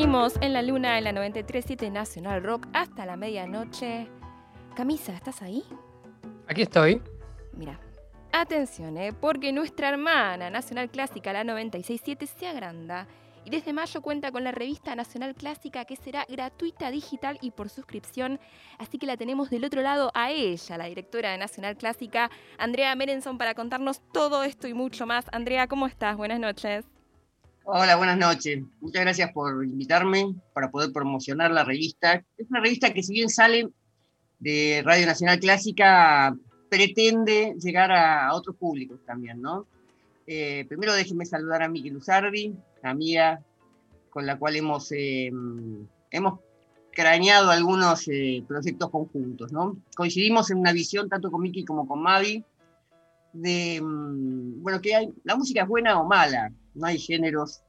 Seguimos en la luna en la 93.7 Nacional Rock hasta la medianoche. Camisa, ¿estás ahí? Aquí estoy. Mira, atención, ¿eh? porque nuestra hermana Nacional Clásica, la 96.7, se agranda y desde mayo cuenta con la revista Nacional Clásica que será gratuita, digital y por suscripción. Así que la tenemos del otro lado a ella, la directora de Nacional Clásica, Andrea Merenson, para contarnos todo esto y mucho más. Andrea, ¿cómo estás? Buenas noches. Hola, buenas noches. Muchas gracias por invitarme para poder promocionar la revista. Es una revista que si bien sale de Radio Nacional Clásica, pretende llegar a, otros públicos también, ¿no? Eh, primero déjenme saludar a Miki Luzardi, amiga con la cual hemos, eh, hemos craneado algunos eh, proyectos conjuntos, ¿no? Coincidimos en una visión, tanto con Miki como con Mavi, de, mm, bueno, que hay, la música es buena o mala, no hay géneros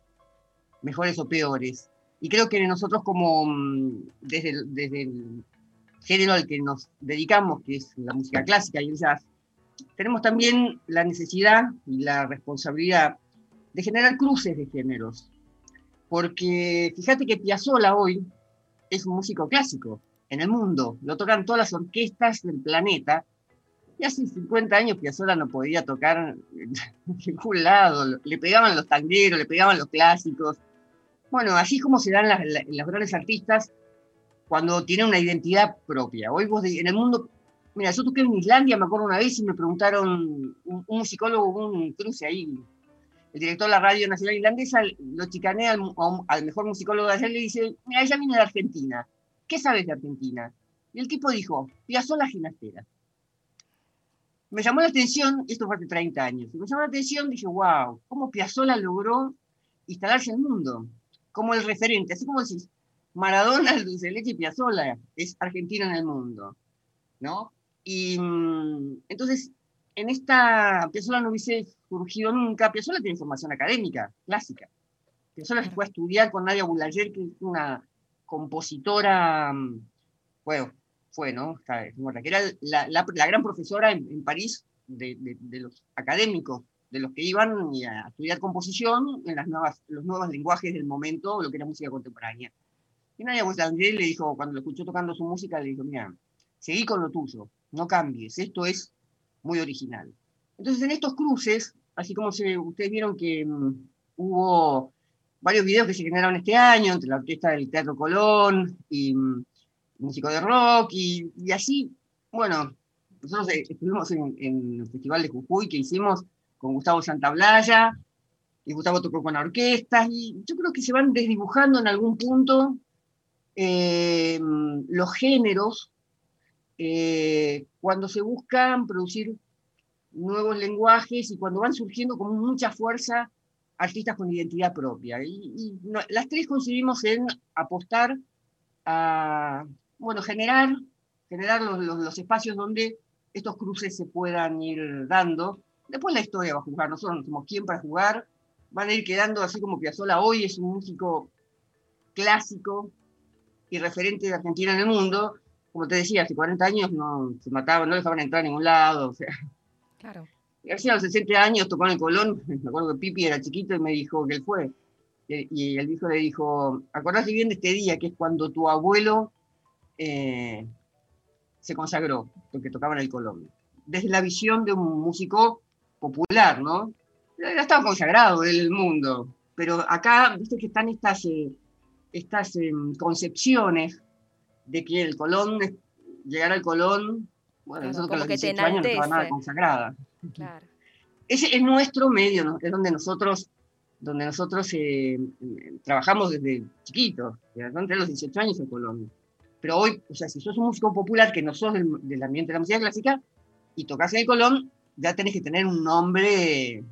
mejores o peores. Y creo que nosotros como mm, desde, desde el género al que nos dedicamos, que es la música clásica y el jazz, tenemos también la necesidad y la responsabilidad de generar cruces de géneros. Porque fíjate que Piazzolla hoy es un músico clásico en el mundo, lo tocan todas las orquestas del planeta, y hace 50 años Piazzolla no podía tocar en ningún lado, le pegaban los tangueros, le pegaban los clásicos. Bueno, así es como se dan las, los grandes artistas cuando tienen una identidad propia. Hoy vos en el mundo, mira, yo toqué en Islandia, me acuerdo una vez y me preguntaron, un, un musicólogo, un cruce ahí, el director de la radio nacional islandesa lo chicanea al, mejor musicólogo de ayer y le dice, mira, ella viene de Argentina, ¿qué sabes de Argentina? Y el tipo dijo, Piazzolla ginastera me llamó la atención, esto fue hace 30 años, me llamó la atención, dije, wow, cómo Piazzolla logró instalarse en el mundo, como el referente, así como decís, Maradona, Dulce Leche y Piazzolla es argentino en el mundo, ¿no? Y mm, entonces, en esta, Piazzolla no hubiese surgido nunca, Piazzolla tiene formación académica, clásica. Piazzolla se fue a estudiar con Nadia Boulanger, que es una compositora, mm, bueno, fue, ¿no? Que era la, la, gran profesora en, París de, de, los académicos, de los que iban a estudiar composición en las nuevas, los nuevos lenguajes del momento, lo que era música contemporánea. Y Nadia Boulanger le dijo, cuando lo escuchó tocando su música, le dijo, mira, seguí con lo tuyo, no cambies, esto es muy original. Entonces, en estos cruces, así como se, ustedes vieron que mm, hubo varios videos que se generaron este año entre la orquesta del Teatro Colón y mm, músico de rock y, así, bueno, nosotros eh, estuvimos en, en, el Festival de Jujuy que hicimos con Gustavo Santablaya, y Gustavo tocó con orquestas, y yo creo que se van desdibujando en algún punto eh, los géneros eh, cuando se buscan producir nuevos lenguajes y cuando van surgiendo con mucha fuerza artistas con identidad propia. Y, las tres coincidimos en apostar a, bueno, generar, generar los, los, espacios donde estos cruces se puedan ir dando. Después la historia va a jugar, nosotros no somos quién para jugar, van a ir quedando así como Piazzolla hoy es un músico clásico y referente de Argentina en el mundo. Como te decía, hace 40 años no se mataban, no dejaban entrar a ningún lado. O sea. Claro. Y a los 60 años tocó en el Colón, me acuerdo que Pipi era chiquito y me dijo que él fue. Y el hijo le dijo, acordate bien de este día, que es cuando tu abuelo eh, se consagró, porque tocaba en el Colón. Desde la visión de un músico popular, ¿no? Ya estaba consagrado en el mundo, pero acá, viste que están estas, eh, estas em, concepciones de que el Colón, llegar al Colón, bueno, claro, nosotros a los 18 años no estaba nada consagrada. Claro. Ese es nuestro medio, ¿no? es donde nosotros donde nosotros eh, trabajamos desde chiquitos, entre los 18 años en Colombia. Pero hoy, o sea, si sos un músico popular que no sos del, ambiente de la música clásica y tocas el Colón, ya tenés que tener un nombre.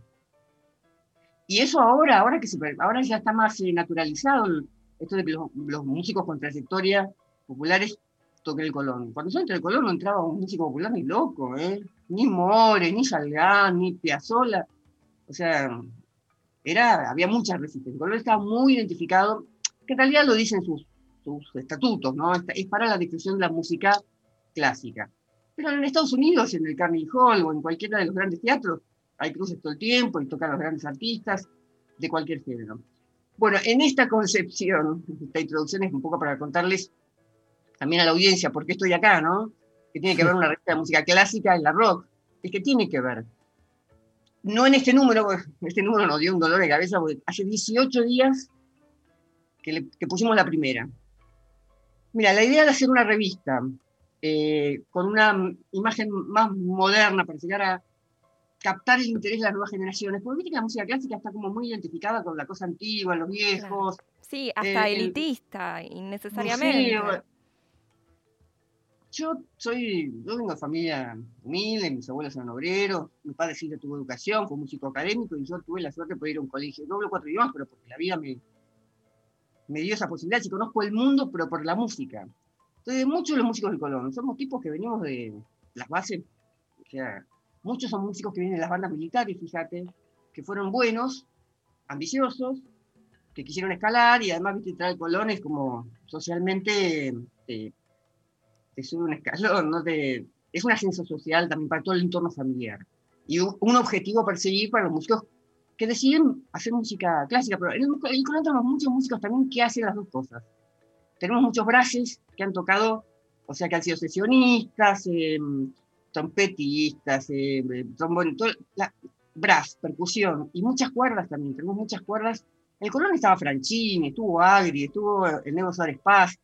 Y eso ahora, ahora que se, ahora ya está más eh, naturalizado, esto de que los, músicos con trayectoria populares toquen el Colón. Cuando yo entré el Colón no entraba un músico popular ni loco, ¿eh? Ni More, ni Salgán, ni Piazzolla. O sea, era, había mucha resistencia. El Colón estaba muy identificado, que en realidad lo dicen sus sus estatutos, ¿no? Es para la difusión de la música clásica. Pero en Estados Unidos, en el Carnegie Hall o en cualquiera de los grandes teatros, hay cruces todo el tiempo y tocan los grandes artistas de cualquier género. Bueno, en esta concepción, esta introducción es un poco para contarles también a la audiencia por qué estoy acá, ¿no? Que tiene que ver una revista de música clásica en la rock. Es que tiene que ver. No en este número, este número nos dio un dolor de cabeza, porque hace 18 días que, pusimos la primera. Mira, la idea de hacer una revista eh, con una imagen más moderna para llegar a captar el interés de las nuevas generaciones, porque viste que la música clásica está como muy identificada con la cosa antigua, los viejos. Sí, hasta elitista, innecesariamente. yo soy, yo vengo de familia humilde, mis abuelos eran obreros, mi padre sí tuvo educación, fue músico académico y yo tuve la suerte de poder ir a un colegio. No hablo cuatro idiomas, pero porque la vida me, me dio esa posibilidad, si conozco el mundo, pero por la música. Entonces, muchos de los músicos de Colón somos tipos que venimos de las bases, o sea, muchos son músicos que vienen de las bandas militares, fíjate, que fueron buenos, ambiciosos, que quisieron escalar y además, viste, traer Colón es como socialmente te, sube un escalón, ¿no? es un ascenso social también para todo el entorno familiar. Y un objetivo a perseguir para los músicos que deciden hacer música clásica, pero en el, Colón tenemos muchos músicos también que hacen las dos cosas. Tenemos muchos brases que han tocado, o sea, que han sido sesionistas, eh, trompetistas, eh, la, brass, percusión, y muchas cuerdas también, tenemos muchas cuerdas. En el Colón estaba Franchini, estuvo Agri, estuvo el Nuevo Suárez Paz.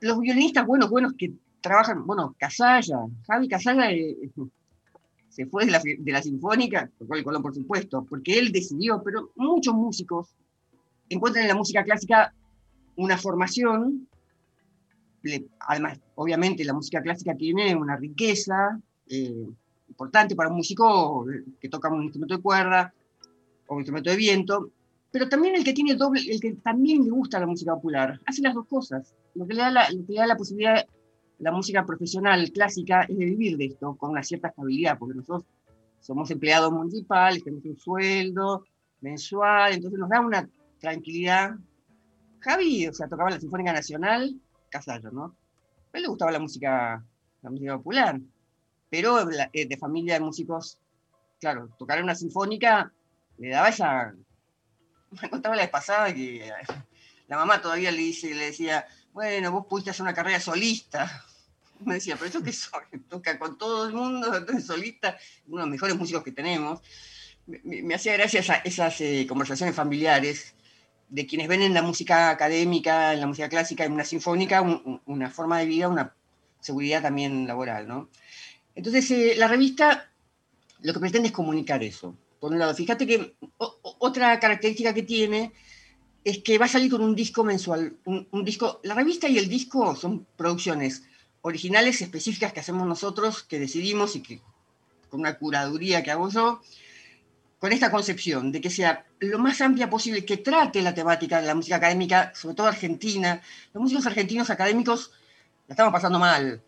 Los violinistas buenos, buenos que trabajan, bueno, Casalla, Javi Casalla eh, se fue de la, de la Sinfónica, tocó el Colón por supuesto, porque él decidió, pero muchos músicos encuentran en la música clásica una formación, además, obviamente la música clásica tiene una riqueza eh, importante para un músico que toca un instrumento de cuerda o un instrumento de viento, pero también el que tiene doble, el que también le gusta la música popular, hace las dos cosas, lo que le da la, le da la posibilidad la música profesional clásica es de vivir de esto con una cierta estabilidad, porque nosotros somos empleados municipales, tenemos un sueldo mensual, entonces nos da una tranquilidad. Javi, o sea, tocaba la Sinfónica Nacional, Casallo, ¿no? A él le gustaba la música, la música popular, pero eh, de familia de músicos, claro, tocar una sinfónica le daba esa... Me contaba la vez pasada que la mamá todavía le, dice, le decía, bueno, vos pudiste hacer una carrera solista. Me decía, pero yo que soy, toca con todo el mundo, solista, uno de los mejores músicos que tenemos. Me, hacía gracia esas eh, conversaciones familiares de quienes ven en la música académica, en la música clásica, en una sinfónica, una forma de vida, una seguridad también laboral, ¿no? Entonces, eh, la revista lo que pretende es comunicar eso. Por un lado, fíjate que otra característica que tiene es que va a salir con un disco mensual. Un, disco, la revista y el disco son producciones originales específicas que hacemos nosotros, que decidimos y que con una curaduría que hago yo, con esta concepción de que sea lo más amplia posible, que trate la temática de la música académica, sobre todo argentina. Los músicos argentinos académicos la estamos pasando mal.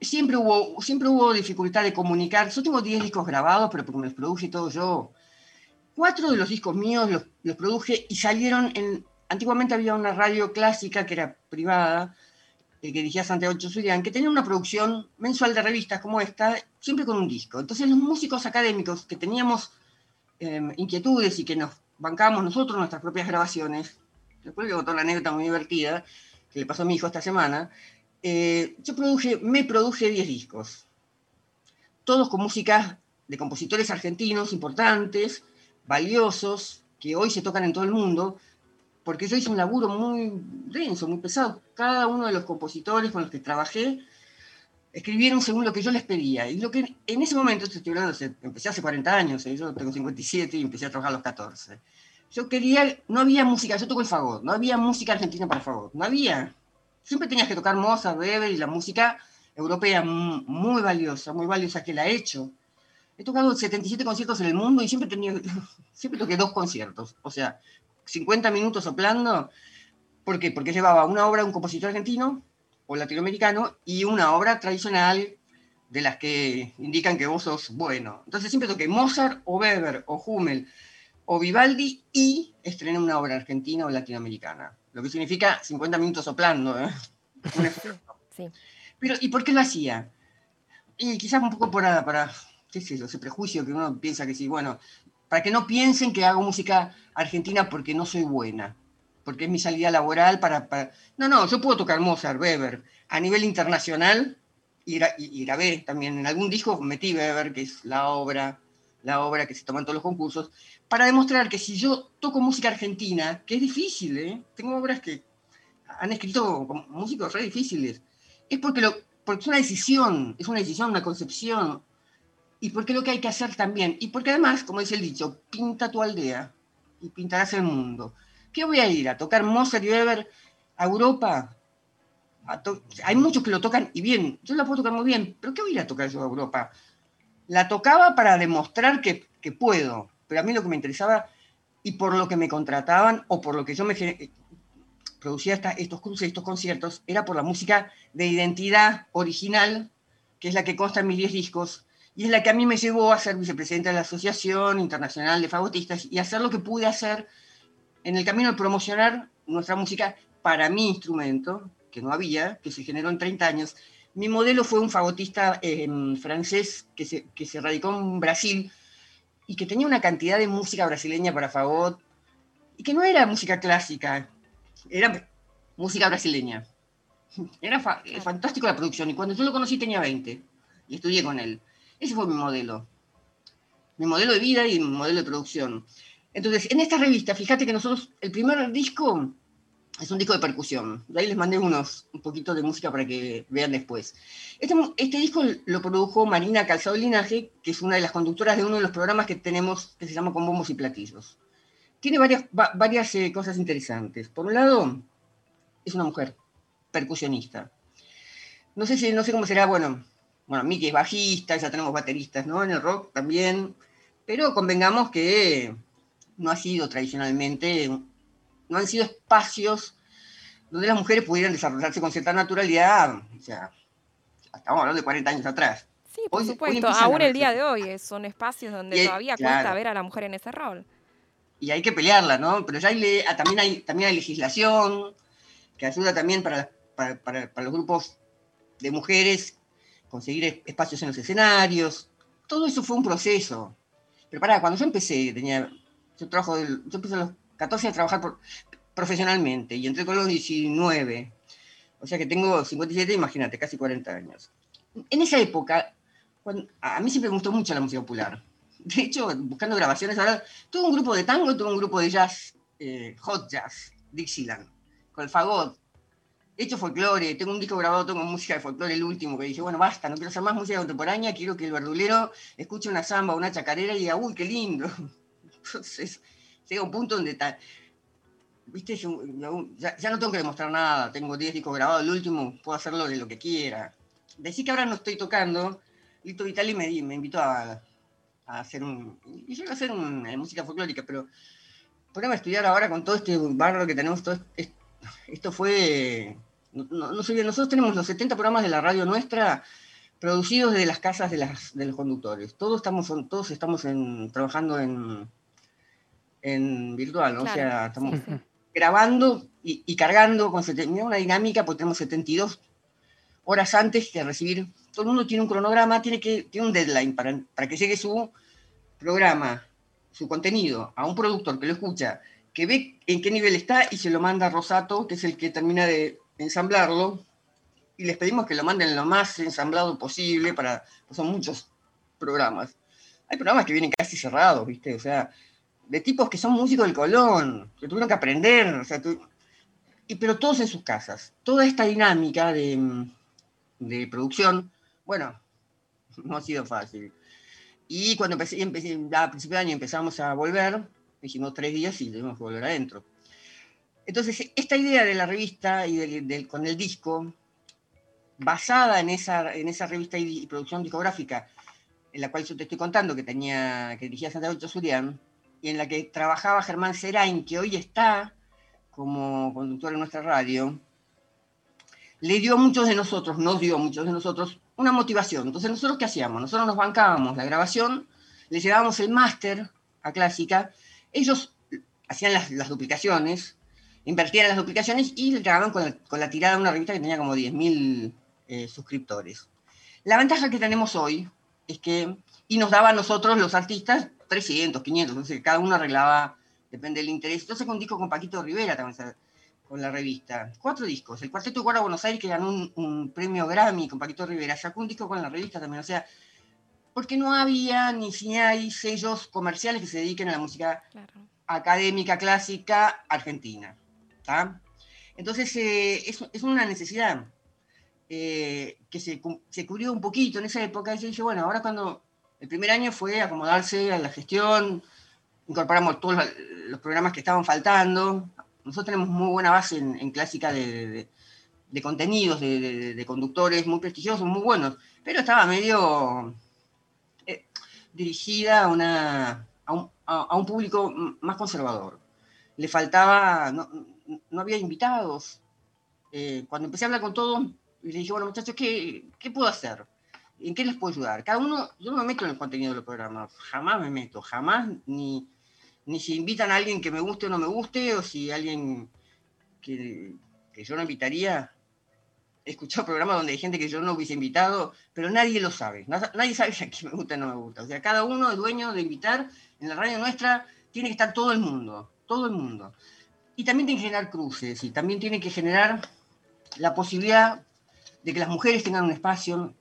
Siempre hubo, siempre hubo dificultad de comunicar. Yo tengo 10 discos grabados, pero porque me los produje todo yo, cuatro de los discos míos los, produje y salieron en... Antiguamente había una radio clásica que era privada, que dirigía Santiago Chosurian, que tenía una producción mensual de revistas como esta, siempre con un disco. Entonces los músicos académicos que teníamos em, inquietudes y que nos bancábamos nosotros nuestras propias grabaciones, después que contó una anécdota muy divertida que le pasó a mi hijo esta semana, eh, yo produje, me produje 10 discos, todos con música de compositores argentinos importantes, valiosos que hoy se tocan en todo el mundo, porque yo hice un laburo muy denso, muy pesado. Cada uno de los compositores con los que trabajé escribieron según lo que yo les pedía. Y lo que en ese momento, estoy hablando, empecé hace 40 años, ¿eh? yo tengo 57 y empecé a trabajar a los 14. Yo quería, no había música, yo toco el fagot, no había música argentina para fagot, no había. Siempre tenías que tocar Mozart, Weber y la música europea muy valiosa, muy valiosa que la he hecho He tocado 77 conciertos en el mundo y siempre, tenía, siempre toqué dos conciertos. O sea, 50 minutos soplando. ¿Por qué? Porque llevaba una obra de un compositor argentino o latinoamericano y una obra tradicional de las que indican que vos sos bueno. Entonces siempre toqué Mozart o Weber o Hummel o Vivaldi y estrené una obra argentina o latinoamericana. Lo que significa 50 minutos soplando. ¿eh? sí. Pero, ¿y por qué lo hacía? Y quizás un poco para, para ese prejuicio que uno piensa que sí, bueno, para que no piensen que hago música argentina porque no soy buena, porque es mi salida laboral para... No, no, yo puedo tocar Mozart, Weber, a nivel internacional, y, y, grabé también en algún disco, metí Weber, que es la obra, la obra que se toma en todos los concursos, para demostrar que si yo toco música argentina, que es difícil, ¿eh? tengo obras que han escrito músicos re difíciles, es porque, porque es una decisión, es una decisión, una concepción, y porque es lo que hay que hacer también, y porque además, como dice el dicho, pinta tu aldea y pintarás el mundo. ¿Qué voy a ir? ¿A tocar Mozart y Weber a Europa? hay muchos que lo tocan y bien, yo la puedo tocar muy bien, pero ¿qué voy a ir a tocar yo a Europa? La tocaba para demostrar que, puedo, pero a mí lo que me interesaba y por lo que me contrataban o por lo que yo me producía estos cruces, estos conciertos, era por la música de identidad original, que es la que consta en mis 10 discos, y es la que a mí me llevó a ser vicepresidenta de la Asociación Internacional de Fagotistas y hacer lo que pude hacer en el camino de promocionar nuestra música para mi instrumento, que no había, que se generó en 30 años. Mi modelo fue un fagotista eh, francés que se, que se radicó en Brasil y que tenía una cantidad de música brasileña para fagot y que no era música clásica, era música brasileña. Era fantástico la producción y cuando yo lo conocí tenía 20 y estudié con él. Ese fue mi modelo. Mi modelo de vida y mi modelo de producción. Entonces, en esta revista, fíjate que nosotros, el primer disco es un disco de percusión. De ahí les mandé unos, un poquito de música para que vean después. Este, este disco lo produjo Marina Calzado Linaje, que es una de las conductoras de uno de los programas que tenemos que se llama Con Bombos y Platillos. Tiene varias, varias eh, cosas interesantes. Por un lado, es una mujer percusionista. No sé, si, no sé cómo será, bueno, bueno, Miki es bajista, ya tenemos bateristas, ¿no? En el rock también, pero convengamos que no ha sido tradicionalmente, no han sido espacios donde las mujeres pudieran desarrollarse con cierta naturalidad, o sea, estamos hablando de 40 años atrás. Sí, por supuesto, aún el día de hoy son espacios donde todavía cuesta ver a la mujer en ese rol. Y hay que pelearla, ¿no? Pero ya hay, ah, también, hay, también hay legislación que ayuda también para, para, para los grupos de mujeres conseguir espacios en los escenarios. Todo eso fue un proceso. Pero para, cuando yo empecé, tenía, yo, trabajo yo empecé a los 14 a trabajar profesionalmente y entré con los 19. O sea que tengo 57, imagínate, casi 40 años. En esa época, a mí siempre me gustó mucho la música popular. De hecho, buscando grabaciones, ahora tuve un grupo de tango y tuve un grupo de jazz, eh, hot jazz, Dixieland, con el fagot, he hecho folclore, tengo un disco grabado, tengo música de folclore, el último, que dije, bueno, basta, no quiero hacer más música contemporánea, quiero que el verdulero escuche una samba, una chacarera y diga, uy, qué lindo. Entonces, llega un punto donde está, viste, ya, no tengo que demostrar nada, tengo 10 discos grabados, el último puedo hacerlo de lo que quiera. Decir que ahora no estoy tocando, Lito Vitali me, me invitó a, hacer un, y yo iba a hacer una música folclórica, pero a estudiar ahora con todo este barro que tenemos, esto fue no, nosotros tenemos los 70 programas de la radio nuestra producidos desde las casas de, las, de los conductores. Todos estamos, todos estamos trabajando en, en virtual, o sea, estamos grabando y, cargando con una dinámica, porque tenemos 72 horas antes de recibir. Todo el mundo tiene un cronograma, tiene, que, tiene un deadline para, para que llegue su programa, su contenido, a un productor que lo escucha, que ve en qué nivel está y se lo manda a Rosato, que es el que termina de ensamblarlo y les pedimos que lo manden lo más ensamblado posible para, pues son muchos programas. Hay programas que vienen casi cerrados, ¿viste? O sea, de tipos que son músicos del Colón, que tuvieron que aprender, o sea, y, pero todos en sus casas. Toda esta dinámica de, de producción, bueno, no ha sido fácil. Y cuando empecé, empecé a principio de año empezamos a volver, dijimos tres días y debemos volver adentro. Entonces, esta idea de la revista y con el disco, basada en esa, en esa revista y, producción discográfica, en la cual yo te estoy contando, que, tenía, que dirigía Santiago Chosurian, y en la que trabajaba Germán Serain, que hoy está como conductor en nuestra radio, le dio a muchos de nosotros, nos dio a muchos de nosotros una motivación. Entonces, ¿nosotros qué hacíamos? Nosotros nos bancábamos la grabación, le llevábamos el máster a Clásica, ellos hacían las, las duplicaciones, invertían en las duplicaciones y grababan con la, tirada de una revista que tenía como 10.000 eh, suscriptores. La ventaja que tenemos hoy es que, y nos daba a nosotros los artistas, 300, 500, entonces cada uno arreglaba, depende del interés. Entonces con un disco con Paquito Rivera también, con la revista. Cuatro discos. El Cuarteto de Cuerda Buenos Aires, que ganó un, premio Grammy con Paquito Rivera, sacó un disco con la revista también. O sea, porque no había ni si hay sellos comerciales que se dediquen a la música académica, clásica, argentina. Entonces, eh, es, una necesidad eh, que se, se, cubrió un poquito en esa época. Y se dice, bueno, ahora cuando el primer año fue acomodarse a la gestión, incorporamos todos los programas que estaban faltando. Nosotros tenemos muy buena base en, clásica de, contenidos, de, conductores muy prestigiosos, muy buenos, pero estaba medio eh, dirigida a, un, público más conservador. Le faltaba, había invitados. Eh, cuando empecé a hablar con todos, le dije, bueno muchachos, ¿qué, ¿qué puedo hacer? ¿En qué les puedo ayudar? Cada uno, yo no me meto en el contenido del programa, jamás me meto, jamás, ni, ni si invitan a alguien que me guste o no me guste, o si alguien que, yo no invitaría. He escuchado programas donde hay gente que yo no hubiese invitado, pero nadie lo sabe. Nadie sabe a quién me gusta o no me gusta. O sea, cada uno es dueño de invitar. En la radio nuestra tiene que estar todo el mundo, todo el mundo. Y también tiene que generar cruces, y también tiene que generar la posibilidad de que las mujeres tengan un espacio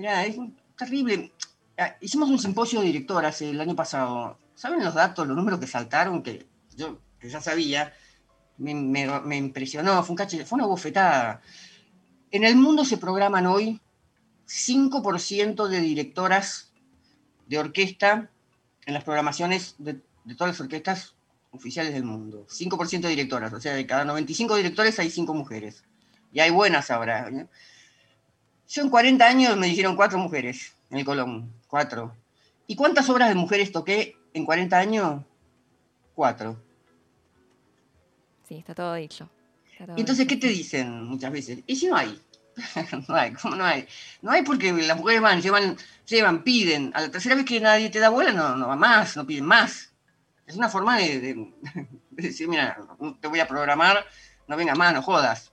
Mirá, es terrible. Ah, hicimos un simposio de directoras el año pasado. ¿Saben los datos, los números que saltaron? Que yo que ya sabía, me, impresionó, fue, un fue una bofetada. En el mundo se programan hoy 5% de directoras de orquesta en las programaciones de, todas las orquestas oficiales del mundo. 5% de directoras, o sea, de cada 95 directores hay 5 mujeres. Y hay buenas ahora. ¿eh? Yo en 40 años me dijeron cuatro mujeres en el Colón, cuatro. ¿Y cuántas obras de mujeres toqué en 40 años? Cuatro. Sí, está todo dicho. entonces, ¿qué te dicen muchas veces? ¿Y si no hay? no hay, ¿cómo no hay? No hay porque las mujeres van, llevan, llevan, piden. A la tercera vez que nadie te da bola, no, no va más, no piden más. Es una forma de, decir, mira, te voy a programar, no venga más, no jodas.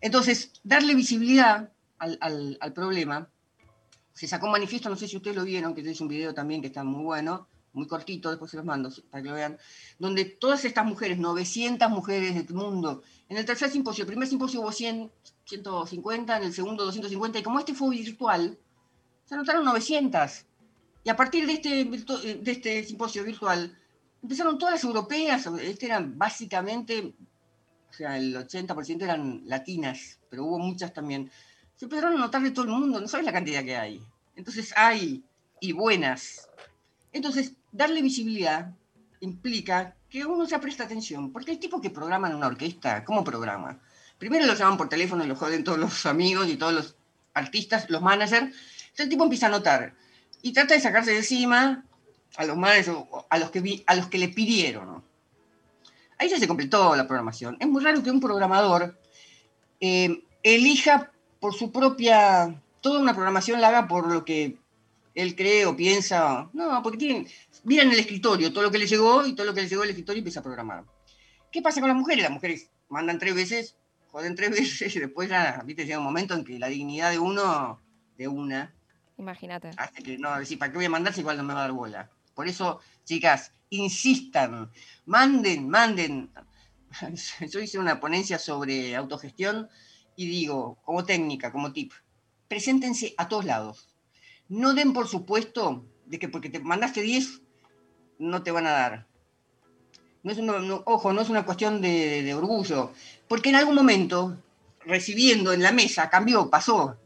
Entonces, darle visibilidad al, problema, se sacó un manifiesto, no sé si ustedes lo vieron, que es un video también que está muy bueno, muy cortito, después se los mando para que lo vean, donde todas estas mujeres, 900 mujeres del mundo, en el tercer simposio, el primer simposio hubo 100, 150, en el segundo 250, y como este fue virtual, se anotaron 900. Y a partir de este, de este simposio virtual, empezaron todas las europeas, este eran básicamente, o sea, el 80% eran latinas, pero hubo muchas también se empezaron a notar de todo el mundo, no sabes la cantidad que hay. Entonces hay, y buenas. Entonces, darle visibilidad implica que uno se presta atención, porque el tipo que programa en una orquesta, ¿cómo programa? Primero lo llaman por teléfono y lo joden todos los amigos y todos los artistas, los managers. Entonces el tipo empieza a notar y trata de sacarse de encima a los managers, a los que, a los que le pidieron. Ahí ya se completó la programación. Es muy raro que un programador eh, elija por su propia, toda una programación la haga por lo que él cree o piensa. No, porque tienen, miran el escritorio, todo lo que le llegó y todo lo que le llegó al escritorio y empieza a programar. ¿Qué pasa con las mujeres? Las mujeres mandan tres veces, joden tres veces y después ya, viste, llega un momento en que la dignidad de uno, de una, Imagínate. Hace que no, decir, ¿para qué voy a mandar si igual no me va a dar bola? Por eso, chicas, insistan, manden, manden. Yo hice una ponencia sobre autogestión y digo, como técnica, como tip, preséntense a todos lados. No den por supuesto de que porque te mandaste 10 no te van a dar. No es ojo, no es una cuestión de, orgullo, porque en algún momento, recibiendo en la mesa, cambió, pasó,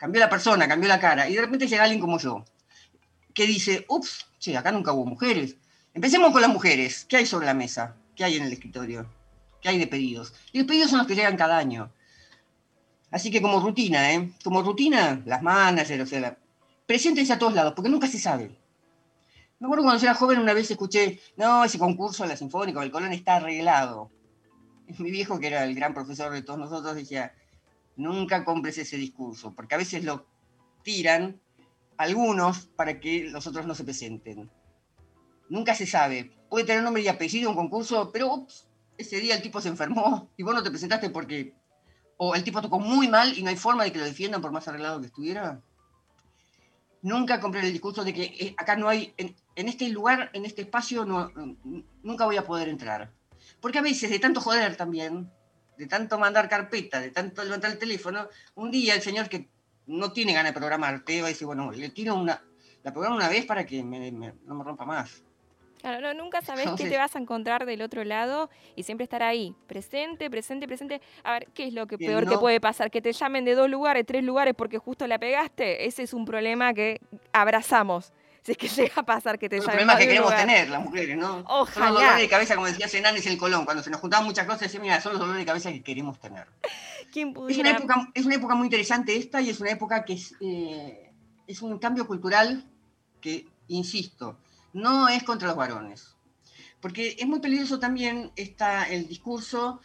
cambió la persona, cambió la cara, y de repente llega alguien como yo, que dice, ups, sí, acá nunca hubo mujeres. Empecemos con las mujeres. ¿Qué hay sobre la mesa? ¿Qué hay en el escritorio? ¿Qué hay de pedidos? Y los pedidos son los que llegan cada año. Así que como rutina, ¿eh? Como rutina, las managers, o sea, preséntense a todos lados, porque nunca se sabe. Me acuerdo cuando yo era joven una vez escuché, no, ese concurso de la Sinfónica del Colón está arreglado. Mi viejo, que era el gran profesor de todos nosotros, decía, nunca compres ese discurso, porque a veces lo tiran algunos para que los otros no se presenten. Nunca se sabe. Puede tener nombre y apellido un concurso, pero ese día el tipo se enfermó y vos no te presentaste porque o el tipo tocó muy mal y no hay forma de que lo defiendan por más arreglado que estuviera. nunca compré el discurso de que eh, acá no hay, en, este lugar, en este espacio, no, nunca voy a poder entrar. Porque a veces, de tanto joder también, de tanto mandar carpeta, de tanto levantar el teléfono, un día el señor que no tiene ganas de programar, te va a decir, bueno, le tiro una, la programo una vez para que no me rompa más. Claro, no, nunca sabes qué te vas a encontrar del otro lado y siempre estar ahí, presente, presente, presente. A ver, ¿qué es lo que peor que puede pasar? Que te llamen de dos lugares, tres lugares porque justo la pegaste. Ese es un problema que abrazamos. Si es que llega a pasar que te llamen. Un problema que queremos tener las mujeres, ¿no? Ojalá. Son los dolores de cabeza, como decía Senanes el Colón, cuando se nos juntaban muchas cosas, decía, mira, son los dolores de cabeza que queremos tener. ¿Quién es, una época, es una época muy interesante esta y es una época que es, eh, es un cambio cultural que, insisto, no es contra los varones porque es muy peligroso también está el discurso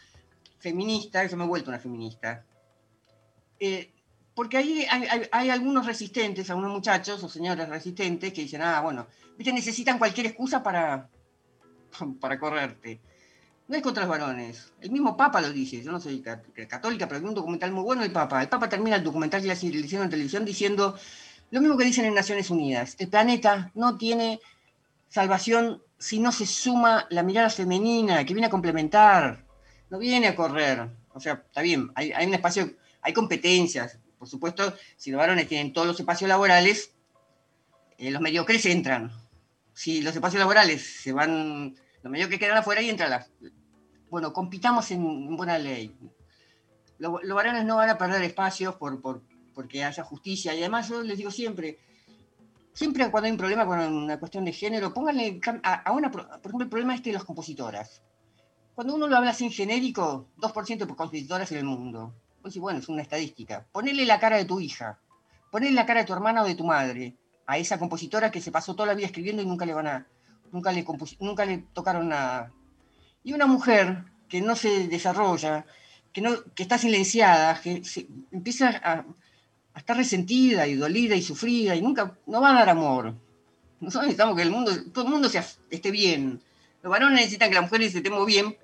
feminista, yo me he vuelto una feminista, eh, porque ahí hay, algunos resistentes, algunos muchachos o señores resistentes que dicen, ah, bueno, ¿viste? necesitan cualquier excusa para, para correrte. No es contra los varones. El mismo Papa lo dice. Yo no soy católica, pero hay un documental muy bueno del Papa. El Papa termina el documental que le hicieron en televisión diciendo lo mismo que dicen en Naciones Unidas. El planeta no tiene salvación si no se suma la mirada femenina que viene a complementar, no viene a correr. O sea, está bien, hay, un espacio, hay competencias. Por supuesto, si los varones tienen todos los espacios laborales, eh, los mediocres entran. Si los espacios laborales se van, los mediocres quedan afuera y entran las. Bueno, compitamos en buena ley. Los, varones no van a perder espacios por, por, porque haya justicia. Y además, yo les digo siempre, siempre cuando hay un problema con una cuestión de género, pónganle a, una, por ejemplo, el problema este de las compositoras. Cuando uno lo habla así en genérico, 2% de compositoras en el mundo. Pues sí, bueno, es una estadística. Ponele la cara de tu hija, ponele la cara de tu hermana o de tu madre a esa compositora que se pasó toda la vida escribiendo y nunca le van a, nunca le, nunca le tocaron nada. Y una mujer que no se desarrolla, que, no, que está silenciada, que empieza a, está resentida y dolida y sufrida y nunca, no va a dar amor. Nosotros necesitamos que el mundo, todo el mundo esté bien. Los varones necesitan que las mujeres estemos bien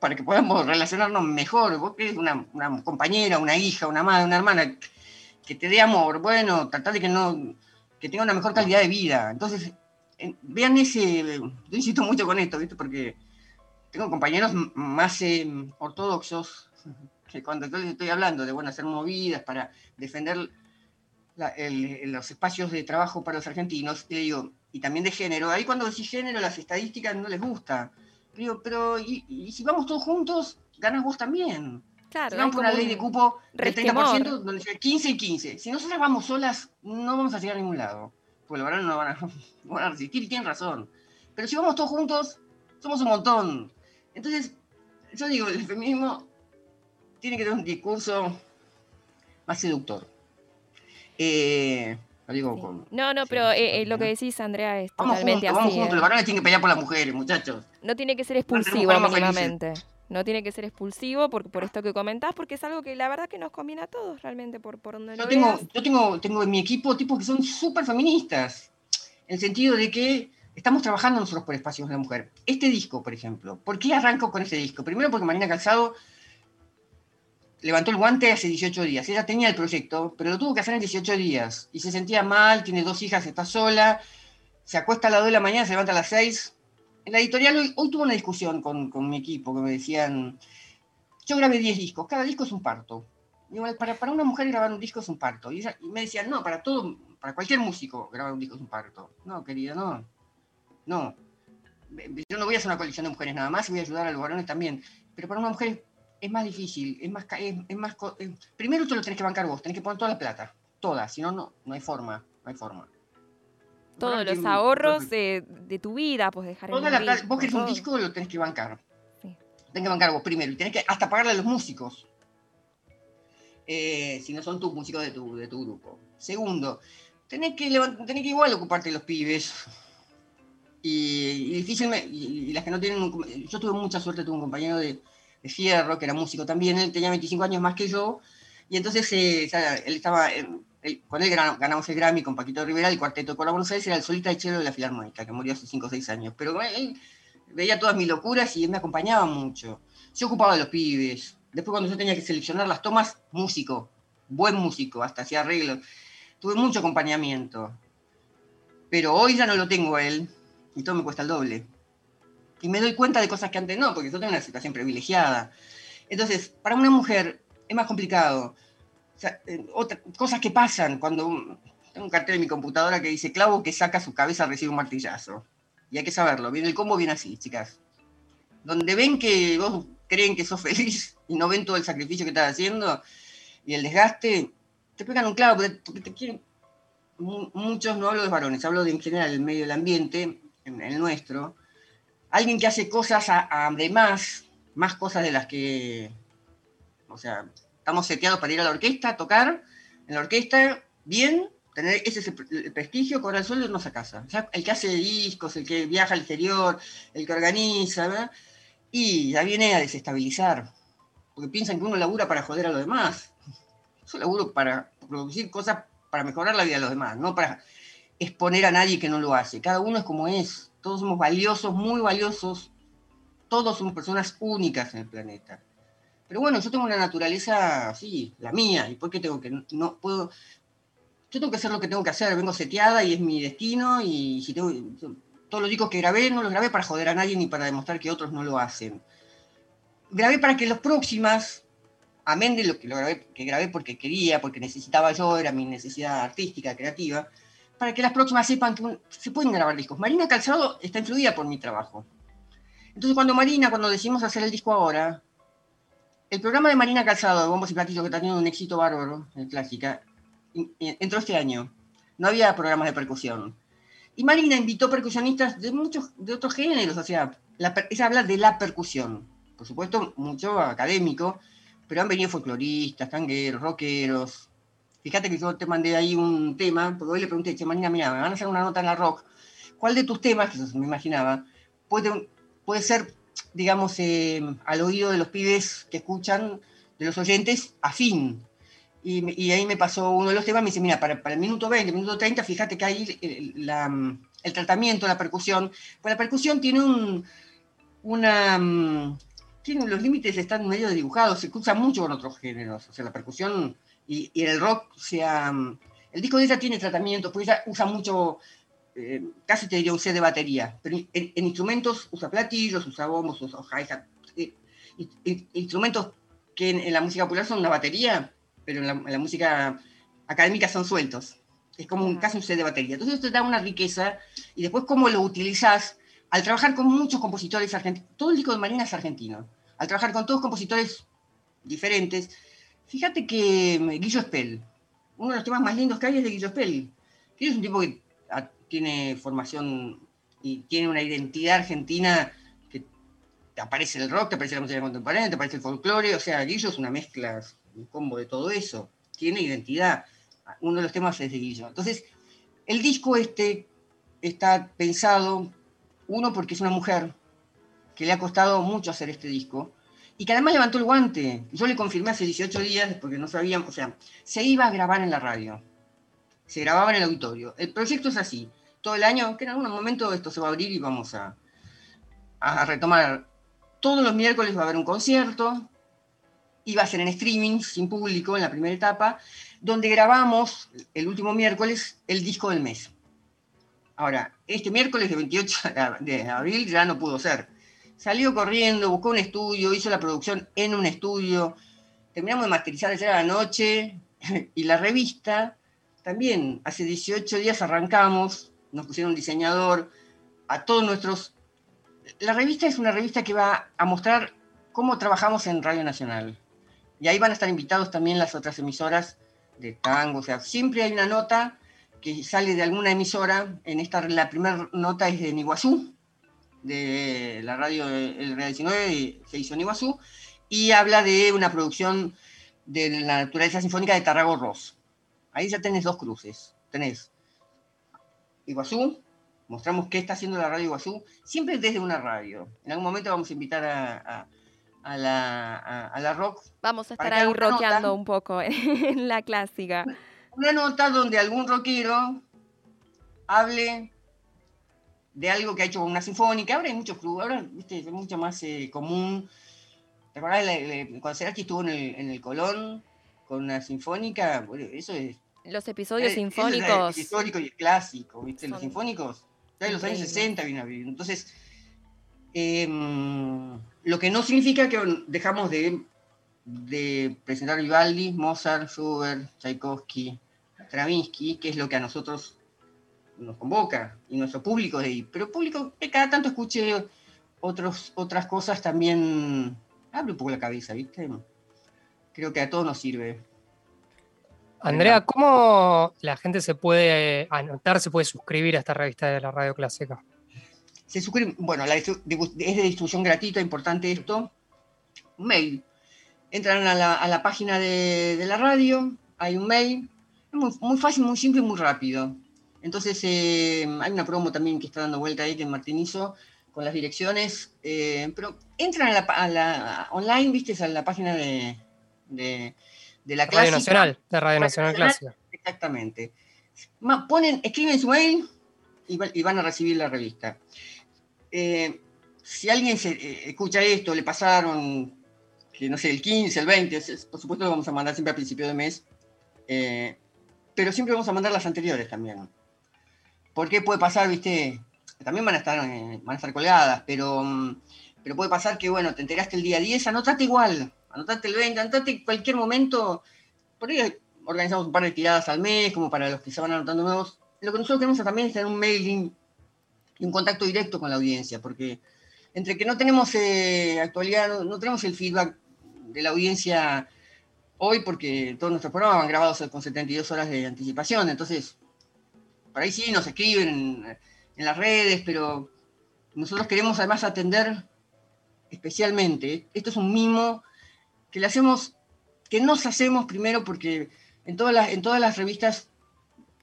para que podamos relacionarnos mejor. Vos querés una, una compañera, una hija, una madre, una hermana que te dé amor. Bueno, tratar de que no, que tenga una mejor calidad de vida. Entonces, vean ese, yo insisto mucho con esto, ¿viste? Porque tengo compañeros más eh, ortodoxos que cuando yo estoy hablando de bueno, hacer movidas para defender los espacios de trabajo para los argentinos, y digo, y también de género, ahí cuando decís género las estadísticas no les gusta. Digo, pero y, si vamos todos juntos, ganas vos también. Claro, si vamos por una ley de cupo del 30%, donde sea 15 y 15. Si nosotras vamos solas, no vamos a llegar a ningún lado. Porque los varones no van, a, no van a resistir y tienen razón. Pero si vamos todos juntos, somos un montón. Entonces, yo digo, el feminismo tiene que tener un discurso más seductor. Eh, no, no, pero eh, eh, lo que decís, Andrea, es totalmente así. Vamos juntos, los varones tienen que pelear por las mujeres, muchachos. No tiene que ser expulsivo mínimamente. No tiene que ser expulsivo por, por esto que comentás, porque es algo que la verdad que nos conviene a todos realmente, por, por donde yo tengo, Yo tengo, tengo en mi equipo tipos que son súper feministas, en el sentido de que estamos trabajando nosotros por espacios de la mujer. Este disco, por ejemplo, ¿por qué arranco con este disco? Primero porque Marina Calzado levantó el guante hace 18 días. Ella tenía el proyecto, pero lo tuvo que hacer en 18 días. Y se sentía mal, tiene dos hijas, está sola, se acuesta a las 2 de la mañana, se levanta a las 6. En la editorial hoy, hoy tuve una discusión con, mi equipo que me decían, yo grabé 10 discos, cada disco es un parto. para, para una mujer grabar un disco es un parto. Y, me decían, no, para todo, para cualquier músico grabar un disco es un parto. No, querida, no. No. Yo no voy a hacer una colección de mujeres nada más, y voy a ayudar a los varones también. Pero para una mujer es más difícil, es más, es, más primero tú lo tenés que bancar vos, tenés que poner toda la plata, toda, si no, no, no hay forma, no hay forma. Todos los ahorros de, de, tu vida, pues dejar toda la plata, Vos querés un disco, lo tenés que bancar. Sí. Tenés que bancar vos primero, y tenés que hasta pagarle a los músicos. Eh, si no son tus músicos de tu, de tu grupo. Segundo, tenés que, tenés que igual ocuparte de los pibes. Y, y difícil, y, las que no tienen. yo tuve mucha suerte, tuve un compañero de, de Fierro, que era músico también, él tenía 25 años más que yo, y entonces eh, él estaba, con él ganamos el Grammy con Paquito Rivera, el cuarteto de colaboraciones, era el solista de chelo de la Filarmónica, que murió hace 5 o 6 años, pero él veía todas mis locuras y él me acompañaba mucho. Yo ocupaba de los pibes, después cuando yo tenía que seleccionar las tomas, músico, buen músico, hasta hacía arreglos, tuve mucho acompañamiento. Pero hoy ya no lo tengo a él y todo me cuesta el doble. Y me doy cuenta de cosas que antes no, porque yo tengo una situación privilegiada. Entonces, para una mujer es más complicado. O sea, eh, cosas que pasan cuando tengo un cartel en mi computadora que dice clavo que saca su cabeza recibe un martillazo. Y hay que saberlo. Viene el combo viene así, chicas. Donde ven que vos creen que sos feliz y no ven todo el sacrificio que estás haciendo y el desgaste, te pegan un clavo porque te quieren. Muchos, no hablo de varones, hablo de en general el medio del ambiente, en el nuestro. Alguien que hace cosas a, de más, más cosas de las que. O sea, estamos seteados para ir a la orquesta, tocar en la orquesta, bien, tener ese prestigio, cobrar el sueldo y irnos a casa. el que hace discos, el que viaja al exterior, el que organiza, ¿verdad? y ya viene a desestabilizar, porque piensan que uno labura para joder a los demás. Yo laburo para producir cosas para mejorar la vida de los demás, no para exponer a nadie que no lo hace. Cada uno es como es, todos somos valiosos, muy valiosos, todos somos personas únicas en el planeta. Pero bueno, yo tengo una naturaleza así, la mía, y ¿por qué tengo que no puedo yo tengo que hacer lo que tengo que hacer, vengo seteada y es mi destino y si tengo todos los discos que grabé no los grabé para joder a nadie ni para demostrar que otros no lo hacen. Grabé para que los próximas, amén de lo que, grabé, que grabé porque quería, porque necesitaba yo, era mi necesidad artística, creativa, para que las próximas sepan que se pueden grabar discos. Marina Calzado está influida por mi trabajo. Entonces cuando Marina, cuando decidimos hacer el disco ahora, el programa de Marina Calzado, de Bombos y Platillos, que está teniendo un éxito bárbaro en Clásica, entró este año. No había programas de percusión. Y Marina invitó percusionistas de muchos, de otros géneros, o sea, ella habla de la percusión. Por supuesto, mucho académico, pero han venido folcloristas, tangueros, rockeros. Fíjate que yo te mandé ahí un tema, porque hoy le pregunté, che, Marina, mira, me van a hacer una nota en la rock. ¿Cuál de tus temas, que eso me imaginaba, puede, puede ser, digamos, eh, al oído de los pibes que escuchan, de los oyentes, afín y, ahí me pasó uno de los temas, me dice, mira, para, el minuto 20, el minuto 30, fíjate que ahí el, tratamiento, la percusión, pues la percusión tiene un, una... Mm, tiene, los límites están medio dibujados, se usa mucho con otros géneros, o sea, la percusión y, y el rock, sea, mm, el disco de ella tiene tratamiento, pues ella usa mucho, eh, casi te diría un set de batería, pero en, instrumentos usa platillos, usa bombos, usa hi-hat, eh, instrumentos que en, la música popular son una batería, pero en la, música académica son sueltos. Es como un, casi un set de batería. Entonces esto te da una riqueza y después cómo lo utilizas al trabajar con muchos compositores argentinos. Todo el disco de Marina es argentino. Al trabajar con todos compositores diferentes. Fíjate que mm, Guillo Spell, uno de los temas más lindos que hay es de Guillo Spell. Guillo es un tipo que tiene formación y tiene una identidad argentina que te aparece el rock, te aparece la música contemporánea, te aparece el folclore, o sea, Guillo es una mezcla un combo de todo eso. Tiene identidad. Uno de los temas es de Guillo. Entonces, el disco este está pensado, uno, porque es una mujer que le ha costado mucho hacer este disco y que además levantó el guante. Yo le confirmé hace 18 días, porque no sabíamos, o sea, se iba a grabar en la radio, se grababa en el auditorio. El proyecto es así, todo el año, que en algún momento esto se va a abrir y vamos a, a retomar. Todos los miércoles va a haber un concierto, iba a ser en streaming, sin público, en la primera etapa, donde grabamos el último miércoles el disco del mes. Ahora, este miércoles de 28 de abril ya no pudo ser. Salió corriendo, buscó un estudio, hizo la producción en un estudio, terminamos de masterizar ayer a la noche y la revista, también hace 18 días arrancamos, nos pusieron un diseñador, a todos nuestros... La revista es una revista que va a mostrar cómo trabajamos en Radio Nacional. Y ahí van a estar invitados también las otras emisoras de tango. O sea, siempre hay una nota que sale de alguna emisora. En esta, la primera nota es de Niguazú, de la radio el Radio 19, se hizo en Iguazú, y habla de una producción de la naturaleza sinfónica de Tarrago Ross. Ahí ya tenés dos cruces. Tenés Iguazú, mostramos qué está haciendo la radio Iguazú, siempre desde una radio. En algún momento vamos a invitar a a la, a, la rock. Vamos a estar ahí rockeando un poco en la clásica. Una nota donde algún rockero hable de algo que ha hecho con una sinfónica. Ahora hay muchos clubes, ahora ¿viste? es mucho más eh, común. ¿Te acordás cuando Cerati estuvo en el, en el Colón con una sinfónica? Bueno, eso es, Los episodios sinfónicos. El histórico y el clásico, ¿viste? Los sinfónicos, ya en los años 60 viene a vivir. Entonces, em, lo que no significa que dejamos de, de presentar Vivaldi, Mozart, Schubert, Tchaikovsky, Stravinsky, que es lo que a nosotros nos convoca y nuestro público de ahí. Pero público que cada tanto escuche otros, otras cosas también abre un poco la cabeza, ¿viste? Creo que a todos nos sirve. Andrea, ¿cómo la gente se puede anotar, se puede suscribir a esta revista de la Radio Clásica? Se suscribe, bueno, es de distribución gratuita, importante esto. Un mail. Entran a la, página de, la radio, hay un mail. Es muy, fácil, muy simple y muy rápido. Entonces, eh, hay una promo también que está dando vuelta ahí que Martín hizo con las direcciones. Eh, pero entran a la, online, viste, a la página de de la Radio Nacional, de Radio Nacional, Clásica. Exactamente. Ponen, escriben su mail y, van a recibir la revista. Eh, si alguien se, eh, escucha esto, le pasaron, que no sé, el 15, el 20, por supuesto lo vamos a mandar siempre a principio de mes, eh, pero siempre vamos a mandar las anteriores también. Porque puede pasar, viste, también van a estar, van a estar colgadas, pero, mm, pero puede pasar que, bueno, te enteraste el día 10, anotate igual, anotate el 20, anotate cualquier momento. Por ahí organizamos un par de tiradas al mes, como para los que se van anotando nuevos. Lo que nosotros queremos también es tener un mailing y un contacto directo con la audiencia, porque entre que no tenemos eh, actualidad, no, tenemos el feedback de la audiencia hoy, porque todos nuestros programas van grabados con 72 horas de anticipación, entonces, por ahí sí nos escriben en, en las redes, pero nosotros queremos además atender especialmente, esto es un mimo que le hacemos, que nos hacemos primero porque en todas las, en todas las revistas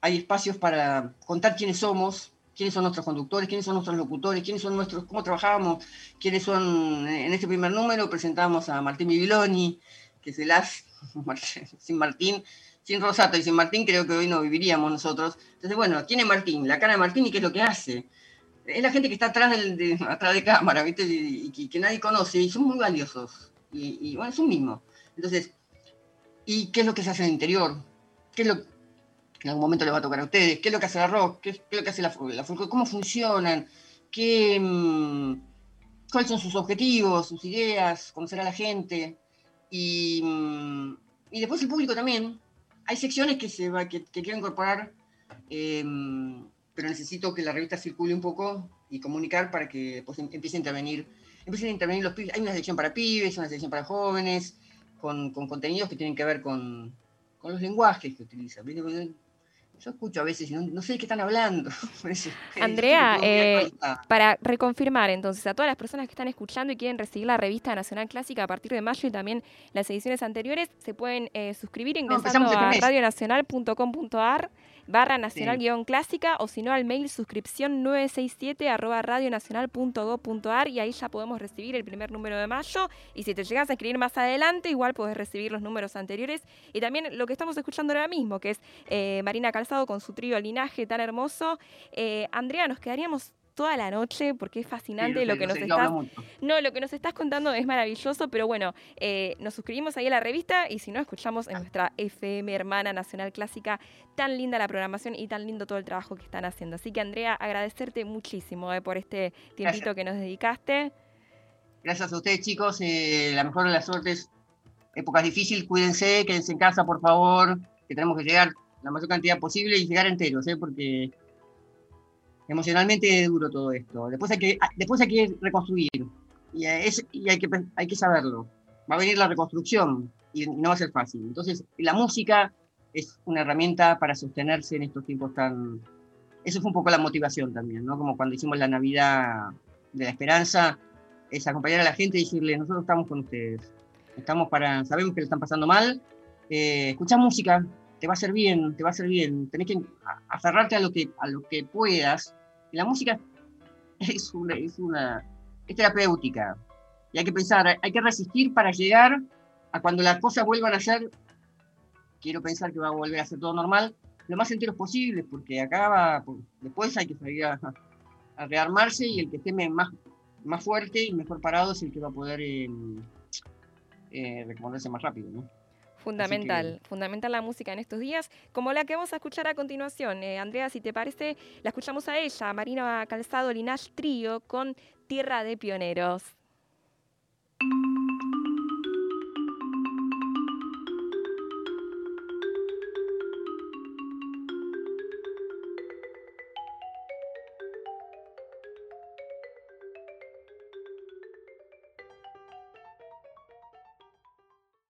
hay espacios para contar quiénes somos, quiénes son nuestros conductores, quiénes son nuestros locutores, quiénes son nuestros, cómo trabajamos, quiénes son, en este primer número presentamos a Martín Bibiloni, que es el as, sin Martín, sin Rosato y sin Martín creo que hoy no viviríamos nosotros. Entonces, bueno, ¿quién es Martín? La cara de Martín y qué es lo que hace. Es la gente que está atrás, de, atrás de cámara, ¿viste? Y, que nadie conoce y son muy valiosos y, bueno, es un. Entonces, ¿y qué es lo que se hace en el interior? ¿Qué es lo que en algún momento les va a tocar a ustedes? ¿Qué es lo que hace la rock? ¿Qué, es lo que hace la, la ¿Cómo funcionan? ¿Qué, mm, ¿Cuáles son sus objetivos, sus ideas? Conocer a la gente. Y, mm, y después el público también. Hay secciones que, se quiero incorporar, em, pero necesito que la revista circule un poco y comunicar para que pues, empiece a intervenir empiezan a intervenir los pibes. Hay una sección para pibes, una sección para jóvenes, con, contenidos que tienen que ver con, los lenguajes que utilizan. Yo escucho a veces y no, sé de qué están hablando. Andrea, eh, para reconfirmar entonces a todas las personas que están escuchando y quieren recibir la revista Nacional Clásica a partir de mayo y también las ediciones anteriores, se pueden eh, suscribir ingresando a radionacional.com.ar barra nacional guion clásica o si no al mail suscripción 967 arroba radionacional.go.ar y ahí ya podemos recibir el primer número de mayo. Y si te llegas a escribir más adelante igual podés recibir los números anteriores. Y también lo que estamos escuchando ahora mismo que es eh, Marina Calzado con su trío Linaje tan hermoso. Eh, Andrea, nos quedaríamos toda la noche porque es fascinante lo que nos estás. No, lo que nos estás contando es maravilloso, pero bueno, eh, nos suscribimos ahí a la revista y si no, escuchamos en nuestra FM hermana Nacional Clásica. Tan linda la programación y tan lindo todo el trabajo que están haciendo. Así que, Andrea, agradecerte muchísimo eh, por este tiempito que nos dedicaste. Gracias a ustedes, chicos. Eh, la mejor de las suertes. Épocas difíciles, cuídense, quédense en casa, por favor, que tenemos que llegar la mayor cantidad posible y llegar enteros, ¿eh? porque emocionalmente es duro todo esto. Después hay que, después hay que reconstruir y, es, y hay, que, hay que saberlo. Va a venir la reconstrucción y no va a ser fácil. Entonces, la música es una herramienta para sostenerse en estos tiempos tan... Eso fue un poco la motivación también, ¿no? Como cuando hicimos la Navidad de la Esperanza, es acompañar a la gente y decirle, nosotros estamos con ustedes. Estamos para, sabemos que le están pasando mal, eh, música, te va a hacer bien, te va a hacer bien. Tenés que aferrarte a lo que, a lo que puedas. La música es una, es una terapéutica. Y hay que pensar, hay que resistir para llegar a cuando las cosas vuelvan a ser, quiero pensar que va a volver a ser todo normal, lo más enteros posible, porque acá después hay que salir a, rearmarse y el que esté más, más fuerte y mejor parado es el que va a poder eh, eh más rápido. ¿no? Fundamental, fundamental la música en estos días, como la que vamos a escuchar a continuación. Eh, Andrea, si te parece, la escuchamos a ella, Marina Calzado Linash Trío, con Tierra de Pioneros.